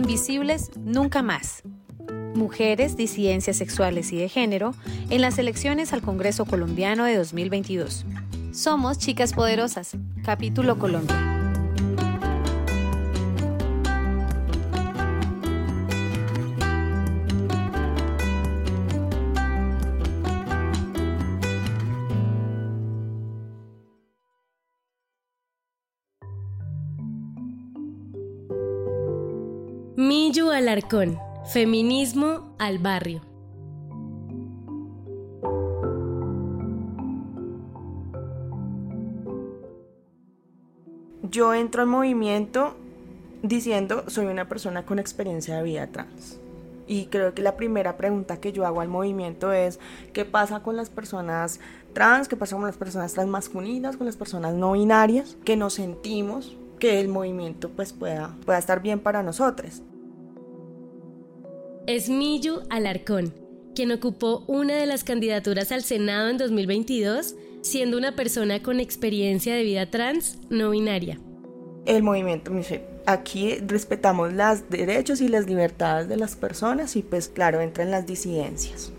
Invisibles Nunca Más. Mujeres, disidencias sexuales y de género en las elecciones al Congreso Colombiano de 2022. Somos Chicas Poderosas, capítulo Colombia. Millu Alarcón, Feminismo al Barrio. Yo entro al movimiento diciendo soy una persona con experiencia de vida trans. Y creo que la primera pregunta que yo hago al movimiento es ¿qué pasa con las personas trans? ¿Qué pasa con las personas transmasculinas? ¿Con las personas no binarias? Que nos sentimos que el movimiento pues pueda, pueda estar bien para nosotros es Miyu Alarcón, quien ocupó una de las candidaturas al Senado en 2022, siendo una persona con experiencia de vida trans no binaria. El movimiento dice, aquí respetamos los derechos y las libertades de las personas y pues claro, entran las disidencias.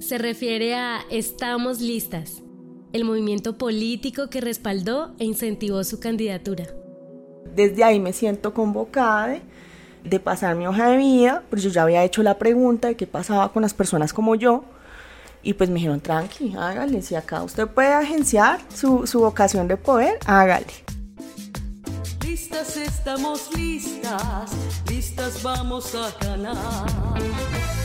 Se refiere a Estamos Listas, el movimiento político que respaldó e incentivó su candidatura. Desde ahí me siento convocada de pasar mi hoja de vida, pues yo ya había hecho la pregunta de qué pasaba con las personas como yo, y pues me dijeron, tranqui, hágale, si acá usted puede agenciar su, su vocación de poder, hágale. Listas estamos listas, listas vamos a ganar.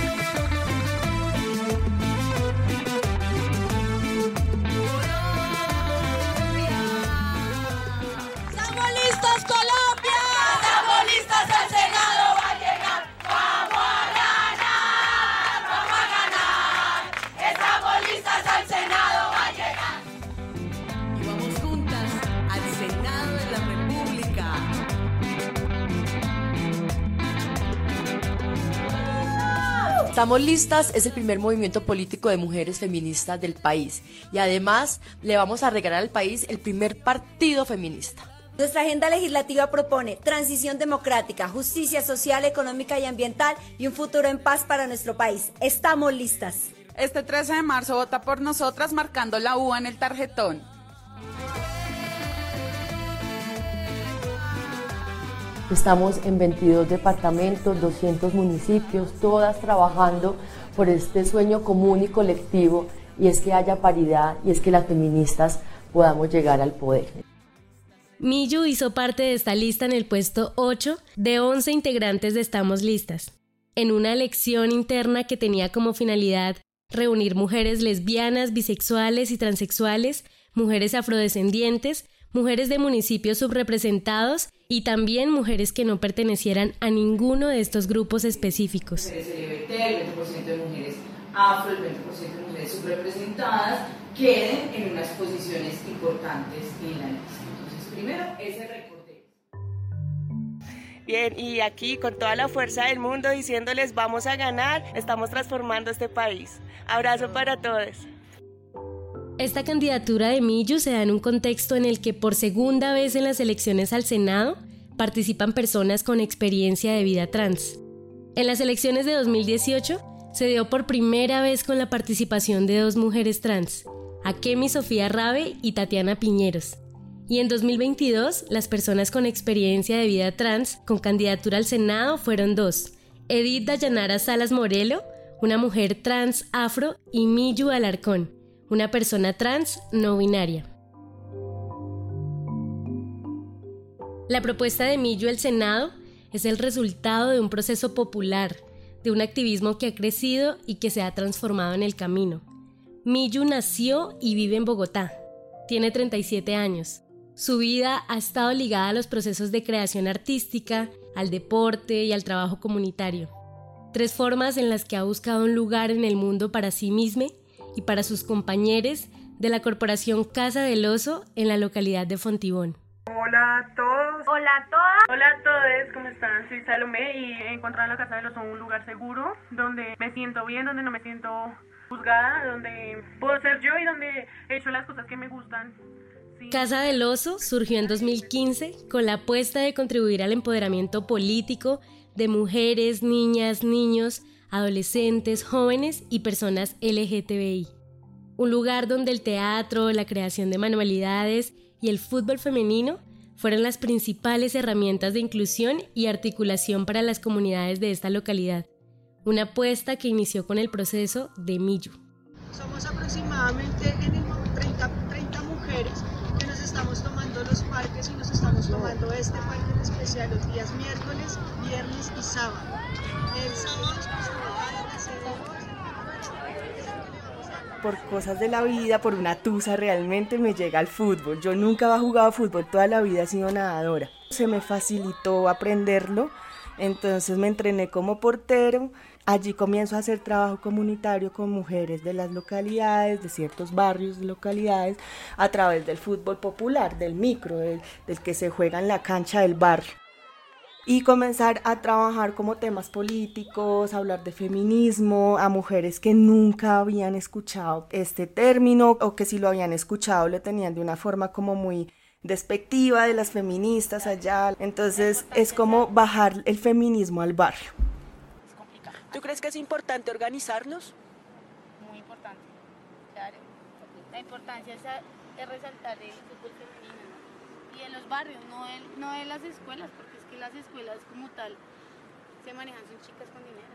Estamos Listas es el primer movimiento político de mujeres feministas del país y además le vamos a regalar al país el primer partido feminista. Nuestra agenda legislativa propone transición democrática, justicia social, económica y ambiental y un futuro en paz para nuestro país. Estamos listas. Este 13 de marzo vota por nosotras marcando la U en el tarjetón. Estamos en 22 departamentos, 200 municipios, todas trabajando por este sueño común y colectivo y es que haya paridad y es que las feministas podamos llegar al poder. Miyu hizo parte de esta lista en el puesto 8 de 11 integrantes de Estamos Listas, en una elección interna que tenía como finalidad reunir mujeres lesbianas, bisexuales y transexuales, mujeres afrodescendientes, mujeres de municipios subrepresentados y también mujeres que no pertenecieran a ninguno de estos grupos específicos. El 20% de mujeres afro, el 20% de mujeres subrepresentadas queden en unas posiciones importantes en la lista. Entonces, primero, ese recorte. Bien, y aquí con toda la fuerza del mundo diciéndoles vamos a ganar, estamos transformando este país. Abrazo para todos. Esta candidatura de Millu se da en un contexto en el que por segunda vez en las elecciones al Senado participan personas con experiencia de vida trans. En las elecciones de 2018 se dio por primera vez con la participación de dos mujeres trans, Akemi Sofía Rabe y Tatiana Piñeros. Y en 2022 las personas con experiencia de vida trans con candidatura al Senado fueron dos, Edith Dayanara Salas Morelo, una mujer trans afro, y Miyu Alarcón, una persona trans no binaria. La propuesta de Millo al Senado es el resultado de un proceso popular, de un activismo que ha crecido y que se ha transformado en el camino. Millo nació y vive en Bogotá. Tiene 37 años. Su vida ha estado ligada a los procesos de creación artística, al deporte y al trabajo comunitario. Tres formas en las que ha buscado un lugar en el mundo para sí misma y para sus compañeros de la Corporación Casa del Oso en la localidad de Fontibón. Hola a todos. Hola a todas. Hola a todos, ¿cómo están? Soy Salomé y he encontrado en la Casa del Oso un lugar seguro donde me siento bien, donde no me siento juzgada, donde puedo ser yo y donde he hecho las cosas que me gustan Casa del Oso surgió en 2015 con la apuesta de contribuir al empoderamiento político de mujeres, niñas, niños, adolescentes, jóvenes y personas LGTBI. Un lugar donde el teatro, la creación de manualidades y el fútbol femenino fueron las principales herramientas de inclusión y articulación para las comunidades de esta localidad. Una apuesta que inició con el proceso de Millu. Somos aproximadamente 30, mujeres que nos estamos tomando los parques y nos estamos tomando este parque en especial los días miércoles, viernes y sábado. El sábado por cosas de la vida, por una tusa, realmente me llega al fútbol. Yo nunca había jugado fútbol, toda la vida he sido nadadora. Se me facilitó aprenderlo, entonces me entrené como portero. Allí comienzo a hacer trabajo comunitario con mujeres de las localidades, de ciertos barrios de localidades, a través del fútbol popular, del micro, del, que se juega en la cancha del barrio y comenzar a trabajar como temas políticos, hablar de feminismo a mujeres que nunca habían escuchado este término o que si lo habían escuchado lo tenían de una forma como muy despectiva de las feministas allá. Entonces es como bajar el feminismo al barrio. ¿Tú crees que es importante organizarnos? Muy importante, claro. La importancia es, resaltar el fútbol femenino y en los barrios, no en, no en las escuelas, porque las escuelas como tal se manejan son chicas con dinero.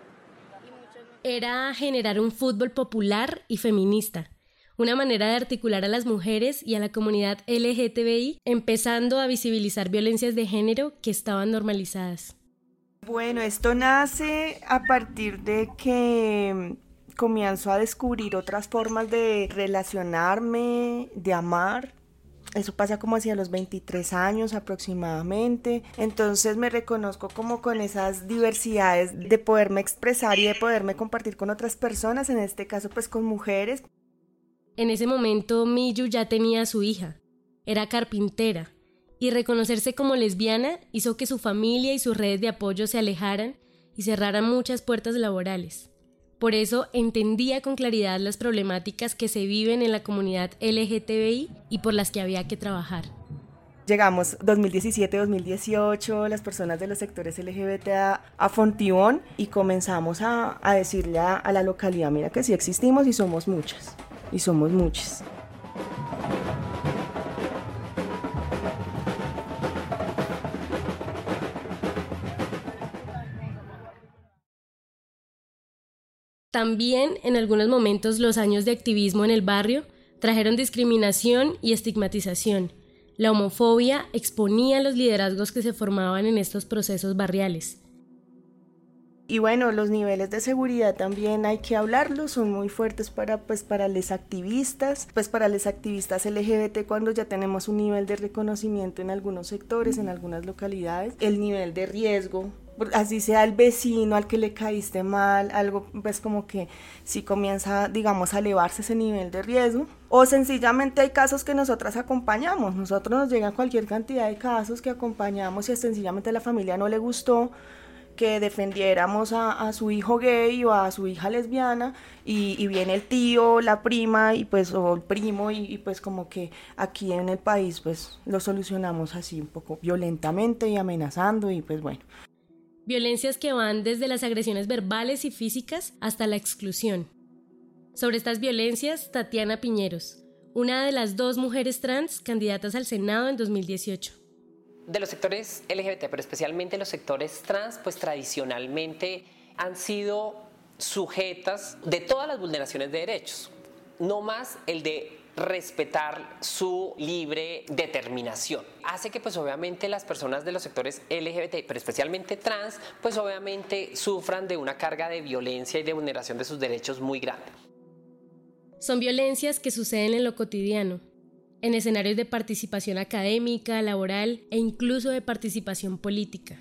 Era generar un fútbol popular y feminista, una manera de articular a las mujeres y a la comunidad LGTBI, empezando a visibilizar violencias de género que estaban normalizadas. Bueno, esto nace a partir de que comienzo a descubrir otras formas de relacionarme, de amar, eso pasa como hacia los 23 años aproximadamente. Entonces me reconozco como con esas diversidades de poderme expresar y de poderme compartir con otras personas, en este caso pues con mujeres. En ese momento Miyu ya tenía a su hija. Era carpintera. Y reconocerse como lesbiana hizo que su familia y sus redes de apoyo se alejaran y cerraran muchas puertas laborales. Por eso entendía con claridad las problemáticas que se viven en la comunidad LGTBI y por las que había que trabajar. Llegamos 2017-2018, las personas de los sectores LGBT a, Fontibón y comenzamos a, decirle a, a la localidad, mira que sí existimos y somos muchas, y somos muchas. También en algunos momentos los años de activismo en el barrio trajeron discriminación y estigmatización. La homofobia exponía los liderazgos que se formaban en estos procesos barriales. Y bueno, los niveles de seguridad también hay que hablarlos, son muy fuertes para pues para los activistas, pues para los activistas LGBT cuando ya tenemos un nivel de reconocimiento en algunos sectores, en algunas localidades, el nivel de riesgo así sea el vecino al que le caíste mal, algo pues como que si comienza, digamos, a elevarse ese nivel de riesgo. O sencillamente hay casos que nosotras acompañamos, nosotros nos llegan cualquier cantidad de casos que acompañamos y sencillamente a la familia no le gustó que defendiéramos a, su hijo gay o a su hija lesbiana y, viene el tío, la prima y pues o el primo y, y, pues como que aquí en el país pues lo solucionamos así un poco violentamente y amenazando y pues bueno. Violencias que van desde las agresiones verbales y físicas hasta la exclusión. Sobre estas violencias, Tatiana Piñeros, una de las dos mujeres trans candidatas al Senado en 2018 de los sectores LGBT, pero especialmente los sectores trans, pues tradicionalmente han sido sujetas de todas las vulneraciones de derechos, no más el de respetar su libre determinación. Hace que pues obviamente las personas de los sectores LGBT, pero especialmente trans, pues obviamente sufran de una carga de violencia y de vulneración de sus derechos muy grande. Son violencias que suceden en lo cotidiano, en escenarios de participación académica, laboral e incluso de participación política.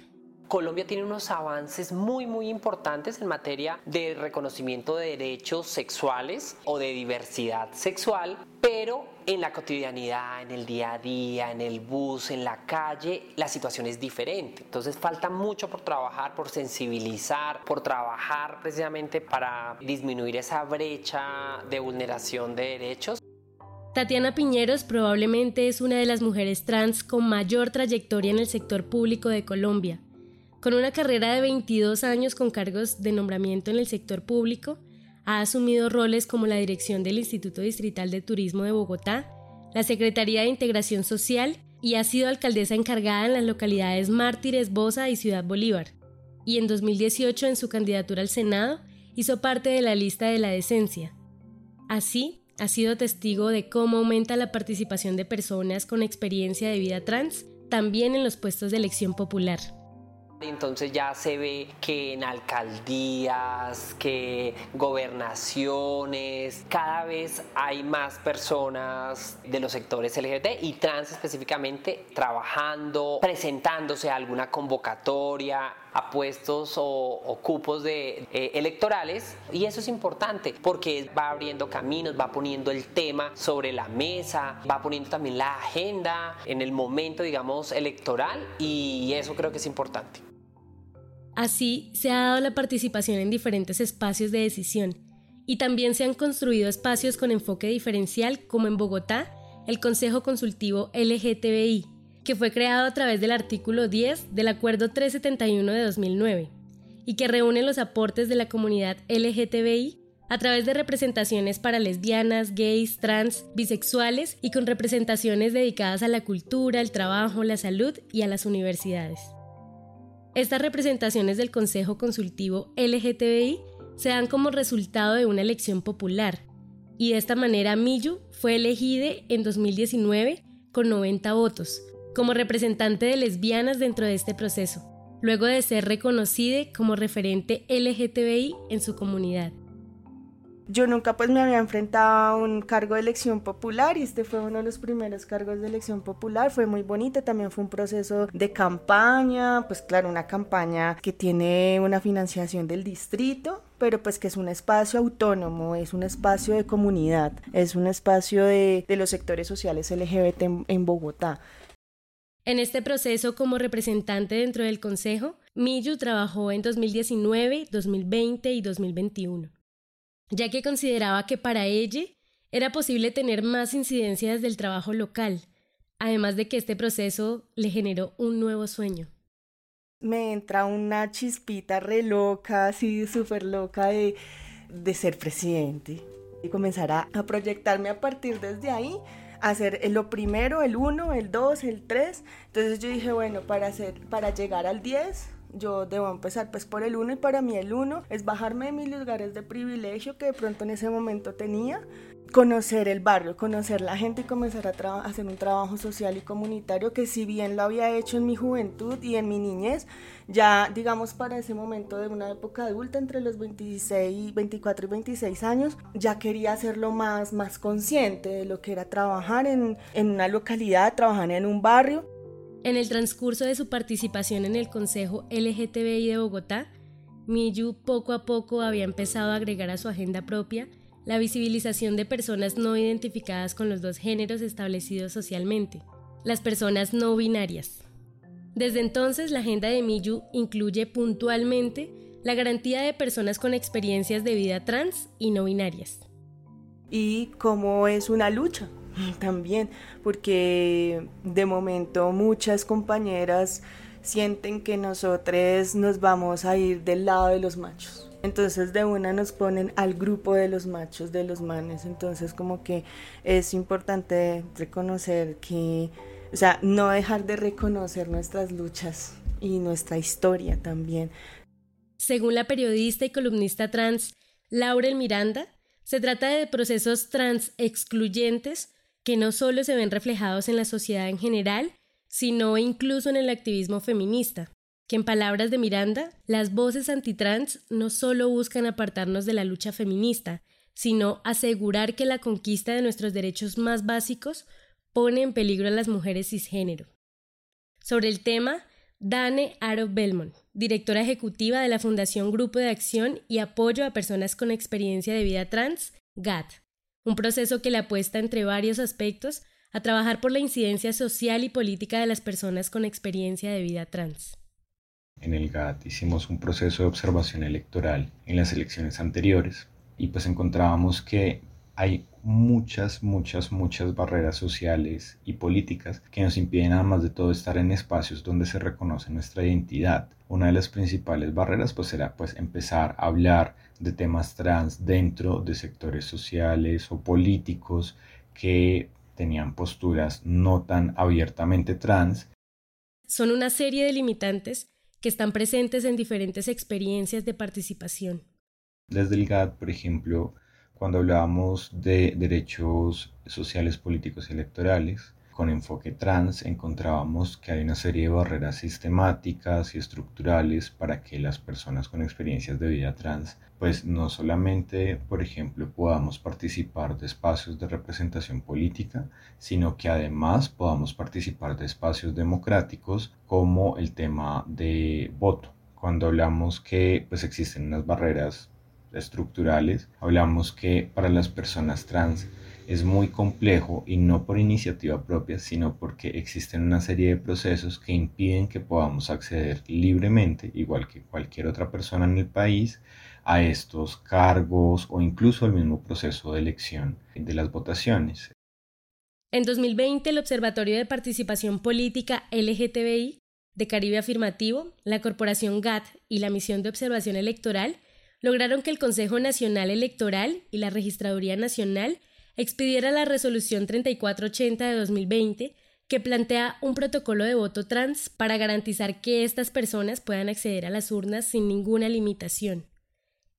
Colombia tiene unos avances muy, muy importantes en materia de reconocimiento de derechos sexuales o de diversidad sexual, pero en la cotidianidad, en el día a día, en el bus, en la calle, la situación es diferente. Entonces falta mucho por trabajar, por sensibilizar, por trabajar precisamente para disminuir esa brecha de vulneración de derechos. Tatiana Piñeros probablemente es una de las mujeres trans con mayor trayectoria en el sector público de Colombia. Con una carrera de 22 años con cargos de nombramiento en el sector público, ha asumido roles como la dirección del Instituto Distrital de Turismo de Bogotá, la Secretaría de Integración Social y ha sido alcaldesa encargada en las localidades Mártires, Bosa y Ciudad Bolívar. Y en 2018, en su candidatura al Senado, hizo parte de la lista de la decencia. Así, ha sido testigo de cómo aumenta la participación de personas con experiencia de vida trans, también en los puestos de elección popular. Entonces ya se ve que en alcaldías, que gobernaciones, cada vez hay más personas de los sectores LGBT y trans específicamente trabajando, presentándose a alguna convocatoria, a puestos o, cupos de, eh, electorales y eso es importante porque va abriendo caminos, va poniendo el tema sobre la mesa, va poniendo también la agenda en el momento, digamos, electoral y eso creo que es importante. Así se ha dado la participación en diferentes espacios de decisión y también se han construido espacios con enfoque diferencial como en Bogotá, el Consejo Consultivo LGTBI, que fue creado a través del artículo 10 del Acuerdo 371 de 2009 y que reúne los aportes de la comunidad LGTBI a través de representaciones para lesbianas, gays, trans, bisexuales y con representaciones dedicadas a la cultura, el trabajo, la salud y a las universidades. Estas representaciones del Consejo Consultivo LGTBI se dan como resultado de una elección popular, y de esta manera Miyu fue elegida en 2019 con 90 votos, como representante de lesbianas dentro de este proceso, luego de ser reconocida como referente LGTBI en su comunidad. Yo nunca pues me había enfrentado a un cargo de elección popular y este fue uno de los primeros cargos de elección popular, fue muy bonito, también fue un proceso de campaña, pues claro, una campaña que tiene una financiación del distrito, pero pues que es un espacio autónomo, es un espacio de comunidad, es un espacio de, los sectores sociales LGBT en, en Bogotá. En este proceso como representante dentro del Consejo, Miyu trabajó en 2019, 2020 y 2021 ya que consideraba que para ella era posible tener más incidencia desde el trabajo local, además de que este proceso le generó un nuevo sueño. Me entra una chispita re loca, así súper loca de, de ser presidente y comenzar a, a proyectarme a partir desde ahí hacer lo primero, el 1, el 2, el 3. Entonces yo dije, bueno, para, hacer, para llegar al 10 yo debo empezar pues por el uno y para mí el uno es bajarme de mis lugares de privilegio que de pronto en ese momento tenía, conocer el barrio, conocer la gente y comenzar a hacer un trabajo social y comunitario que si bien lo había hecho en mi juventud y en mi niñez, ya digamos para ese momento de una época adulta entre los 26, 24 y 26 años, ya quería hacerlo más, más consciente de lo que era trabajar en, en una localidad, trabajar en un barrio. En el transcurso de su participación en el Consejo LGTBI de Bogotá, Miyu poco a poco había empezado a agregar a su agenda propia la visibilización de personas no identificadas con los dos géneros establecidos socialmente, las personas no binarias. Desde entonces, la agenda de Miyu incluye puntualmente la garantía de personas con experiencias de vida trans y no binarias. Y cómo es una lucha, también, porque de momento muchas compañeras sienten que nosotros nos vamos a ir del lado de los machos. Entonces de una nos ponen al grupo de los machos, de los manes. Entonces como que es importante reconocer que, o sea, no dejar de reconocer nuestras luchas y nuestra historia también. Según la periodista y columnista trans Laurel Miranda, se trata de procesos trans excluyentes que no solo se ven reflejados en la sociedad en general, sino incluso en el activismo feminista, que en palabras de Miranda, las voces antitrans no solo buscan apartarnos de la lucha feminista, sino asegurar que la conquista de nuestros derechos más básicos pone en peligro a las mujeres cisgénero. Sobre el tema, Dane Aro Belmont, directora ejecutiva de la Fundación Grupo de Acción y Apoyo a Personas con Experiencia de Vida Trans, GAT un proceso que le apuesta entre varios aspectos a trabajar por la incidencia social y política de las personas con experiencia de vida trans. En el GAT hicimos un proceso de observación electoral en las elecciones anteriores y pues encontrábamos que hay muchas, muchas, muchas barreras sociales y políticas que nos impiden además de todo estar en espacios donde se reconoce nuestra identidad. Una de las principales barreras pues será pues empezar a hablar de temas trans dentro de sectores sociales o políticos que tenían posturas no tan abiertamente trans. Son una serie de limitantes que están presentes en diferentes experiencias de participación. Desde el GAD, por ejemplo, cuando hablábamos de derechos sociales, políticos y electorales, con enfoque trans, encontrábamos que hay una serie de barreras sistemáticas y estructurales para que las personas con experiencias de vida trans, pues no solamente, por ejemplo, podamos participar de espacios de representación política, sino que además podamos participar de espacios democráticos como el tema de voto. Cuando hablamos que pues existen unas barreras estructurales, hablamos que para las personas trans es muy complejo y no por iniciativa propia, sino porque existen una serie de procesos que impiden que podamos acceder libremente, igual que cualquier otra persona en el país, a estos cargos o incluso al mismo proceso de elección de las votaciones. En 2020, el Observatorio de Participación Política LGTBI de Caribe Afirmativo, la Corporación GATT y la Misión de Observación Electoral lograron que el Consejo Nacional Electoral y la Registraduría Nacional expidiera la resolución 3480 de 2020 que plantea un protocolo de voto trans para garantizar que estas personas puedan acceder a las urnas sin ninguna limitación.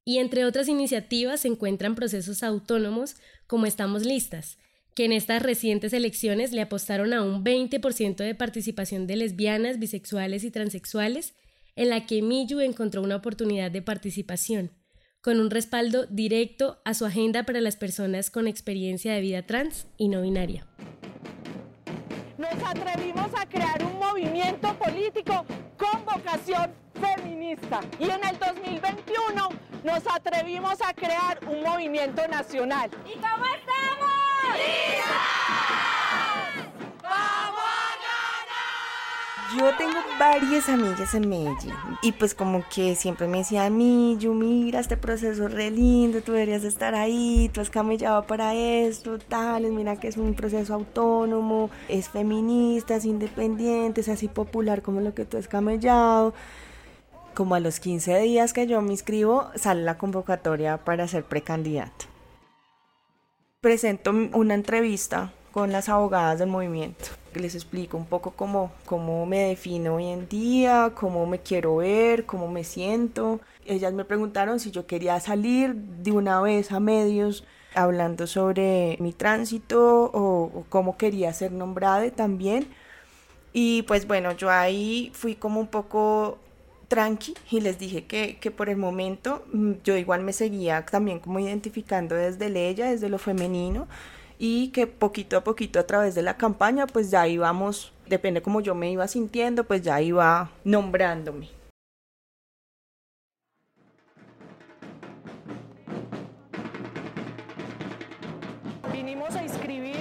Y entre otras iniciativas se encuentran procesos autónomos como Estamos Listas, que en estas recientes elecciones le apostaron a un 20% de participación de lesbianas, bisexuales y transexuales, en la que Miyu encontró una oportunidad de participación con un respaldo directo a su agenda para las personas con experiencia de vida trans y no binaria. Nos atrevimos a crear un movimiento político con vocación feminista y en el 2021 nos atrevimos a crear un movimiento nacional. ¿Y cómo estamos? Yo tengo varias amigas en Medellín y pues como que siempre me decían, yo mira este proceso re lindo, tú deberías estar ahí, tú has camellado para esto, tal, mira que es un proceso autónomo, es feminista, es independiente, es así popular como lo que tú has camellado. Como a los 15 días que yo me inscribo, sale la convocatoria para ser precandidato. Presento una entrevista con las abogadas del movimiento. Les explico un poco cómo, cómo me defino hoy en día, cómo me quiero ver, cómo me siento. Ellas me preguntaron si yo quería salir de una vez a medios hablando sobre mi tránsito o, cómo quería ser nombrada también. Y pues bueno, yo ahí fui como un poco tranqui y les dije que, que, por el momento mm, yo igual me seguía también como identificando desde ella, desde lo femenino y que poquito a poquito a través de la campaña pues ya íbamos, depende como yo me iba sintiendo, pues ya iba nombrándome. Vinimos a inscribir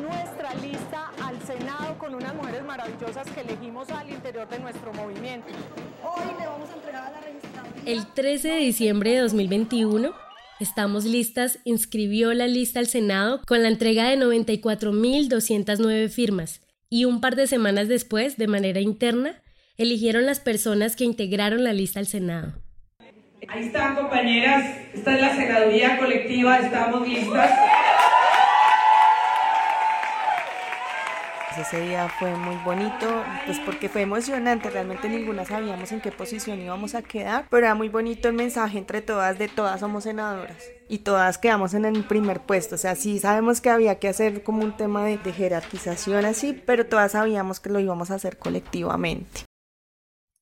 nuestra lista al Senado con unas mujeres maravillosas que elegimos al interior de nuestro movimiento. Hoy le vamos a entregar a la registraduría. El 13 de diciembre de 2021 Estamos listas inscribió la lista al Senado con la entrega de 94.209 firmas y un par de semanas después, de manera interna, eligieron las personas que integraron la lista al Senado. Ahí están compañeras, esta es la senaduría colectiva, estamos listas. Ese día fue muy bonito, pues porque fue emocionante, realmente ninguna sabíamos en qué posición íbamos a quedar, pero era muy bonito el mensaje entre todas de todas somos senadoras y todas quedamos en el primer puesto, o sea, sí sabemos que había que hacer como un tema de, de jerarquización así, pero todas sabíamos que lo íbamos a hacer colectivamente.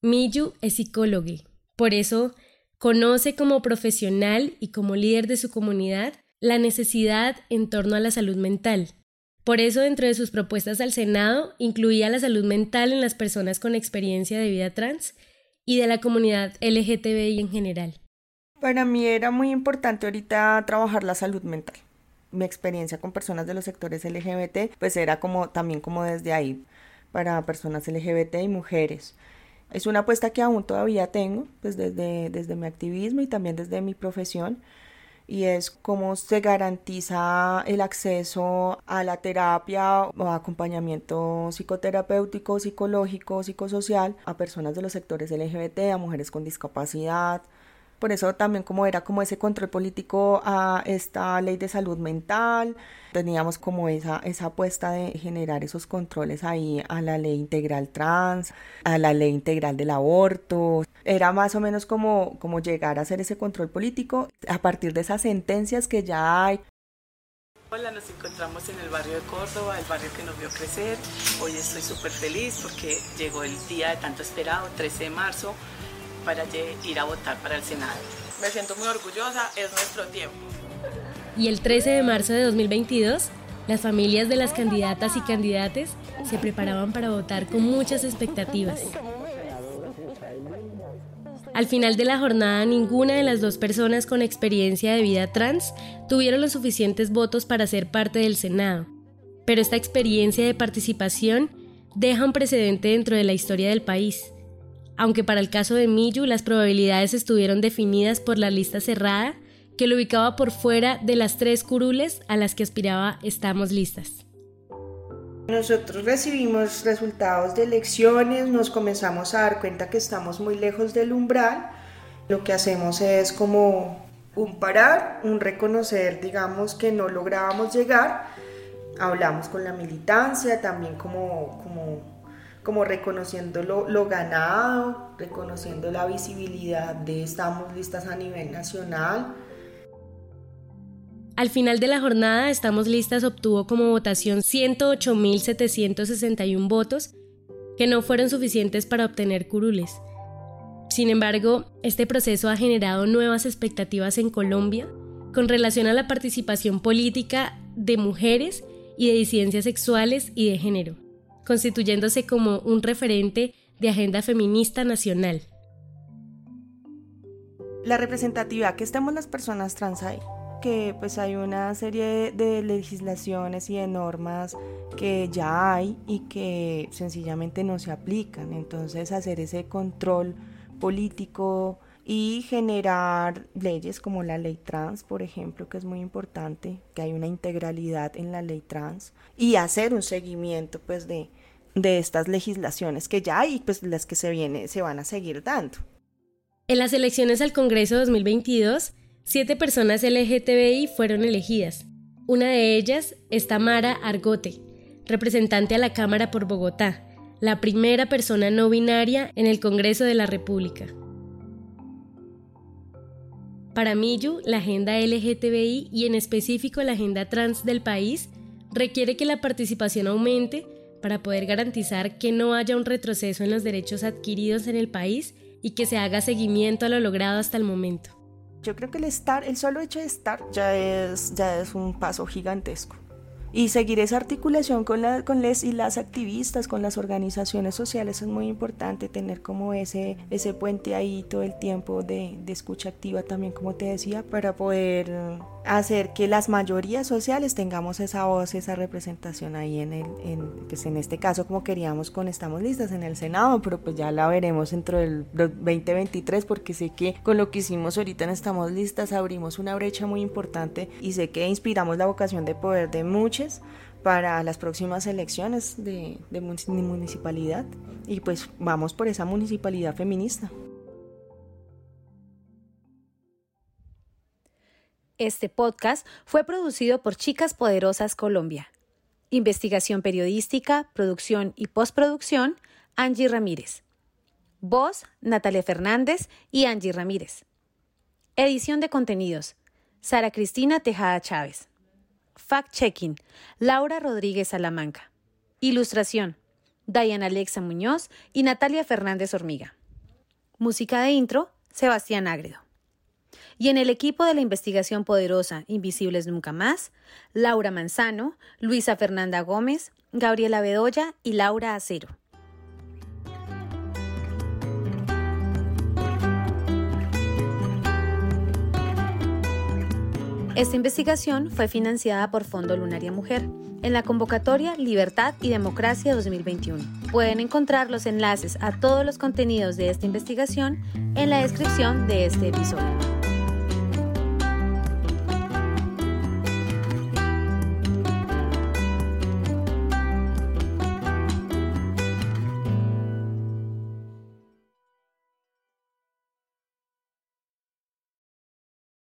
Miyu es psicóloga, por eso conoce como profesional y como líder de su comunidad la necesidad en torno a la salud mental por eso, dentro de sus propuestas al Senado, incluía la salud mental en las personas con experiencia de vida trans y de la comunidad LGTBI en general. Para mí era muy importante ahorita trabajar la salud mental. Mi experiencia con personas de los sectores LGBT, pues era como también como desde ahí, para personas LGBT y mujeres. Es una apuesta que aún todavía tengo, pues desde, desde mi activismo y también desde mi profesión y es cómo se garantiza el acceso a la terapia o acompañamiento psicoterapéutico, psicológico, psicosocial a personas de los sectores LGBT, a mujeres con discapacidad, por eso también como era como ese control político a esta ley de salud mental, teníamos como esa, esa apuesta de generar esos controles ahí a la ley integral trans, a la ley integral del aborto. Era más o menos como, como llegar a hacer ese control político a partir de esas sentencias que ya hay. Hola, nos encontramos en el barrio de Córdoba, el barrio que nos vio crecer. Hoy estoy súper feliz porque llegó el día de tanto esperado, 13 de marzo, para ir a votar para el Senado. Me siento muy orgullosa, es nuestro tiempo. Y el 13 de marzo de 2022, las familias de las candidatas y candidates se preparaban para votar con muchas expectativas. Al final de la jornada, ninguna de las dos personas con experiencia de vida trans tuvieron los suficientes votos para ser parte del Senado. Pero esta experiencia de participación deja un precedente dentro de la historia del país aunque para el caso de Miyu las probabilidades estuvieron definidas por la lista cerrada, que lo ubicaba por fuera de las tres curules a las que aspiraba Estamos Listas. Nosotros recibimos resultados de elecciones, nos comenzamos a dar cuenta que estamos muy lejos del umbral. Lo que hacemos es como un parar, un reconocer, digamos, que no lográbamos llegar. Hablamos con la militancia, también como, como como reconociendo lo, ganado, reconociendo la visibilidad de Estamos Listas a nivel nacional. Al final de la jornada, Estamos Listas obtuvo como votación 108.761 votos, que no fueron suficientes para obtener curules. Sin embargo, este proceso ha generado nuevas expectativas en Colombia con relación a la participación política de mujeres y de disidencias sexuales y de género constituyéndose como un referente de agenda feminista nacional. La representatividad que estemos las personas trans ahí, que pues hay una serie de legislaciones y de normas que ya hay y que sencillamente no se aplican. Entonces hacer ese control político y generar leyes como la ley trans, por ejemplo, que es muy importante, que hay una integralidad en la ley trans y hacer un seguimiento pues de de estas legislaciones que ya hay y pues las que se viene se van a seguir dando. En las elecciones al Congreso 2022, siete personas LGTBI fueron elegidas. Una de ellas es Tamara Argote, representante a la Cámara por Bogotá, la primera persona no binaria en el Congreso de la República. Para Miyu, la agenda LGTBI y en específico la agenda trans del país requiere que la participación aumente para poder garantizar que no haya un retroceso en los derechos adquiridos en el país y que se haga seguimiento a lo logrado hasta el momento. Yo creo que el estar, el solo hecho de estar ya es, ya es un paso gigantesco y seguir esa articulación con, la, con les y las activistas, con las organizaciones sociales es muy importante, tener como ese, ese puente ahí todo el tiempo de, de escucha activa también, como te decía, para poder hacer que las mayorías sociales tengamos esa voz, esa representación ahí en el, en, pues en este caso como queríamos con Estamos Listas en el Senado, pero pues ya la veremos dentro del 2023 porque sé que con lo que hicimos ahorita en Estamos Listas abrimos una brecha muy importante y sé que inspiramos la vocación de poder de muchos para las próximas elecciones de, de municipalidad y pues vamos por esa municipalidad feminista. Este podcast fue producido por Chicas Poderosas Colombia. Investigación periodística, producción y postproducción, Angie Ramírez. Voz, Natalia Fernández y Angie Ramírez. Edición de contenidos, Sara Cristina Tejada Chávez. Fact-checking, Laura Rodríguez Salamanca. Ilustración, Diana Alexa Muñoz y Natalia Fernández Hormiga. Música de intro, Sebastián Ágredo. Y en el equipo de la investigación poderosa Invisibles Nunca Más, Laura Manzano, Luisa Fernanda Gómez, Gabriela Bedoya y Laura Acero. Esta investigación fue financiada por Fondo Lunaria Mujer en la convocatoria Libertad y Democracia 2021. Pueden encontrar los enlaces a todos los contenidos de esta investigación en la descripción de este episodio.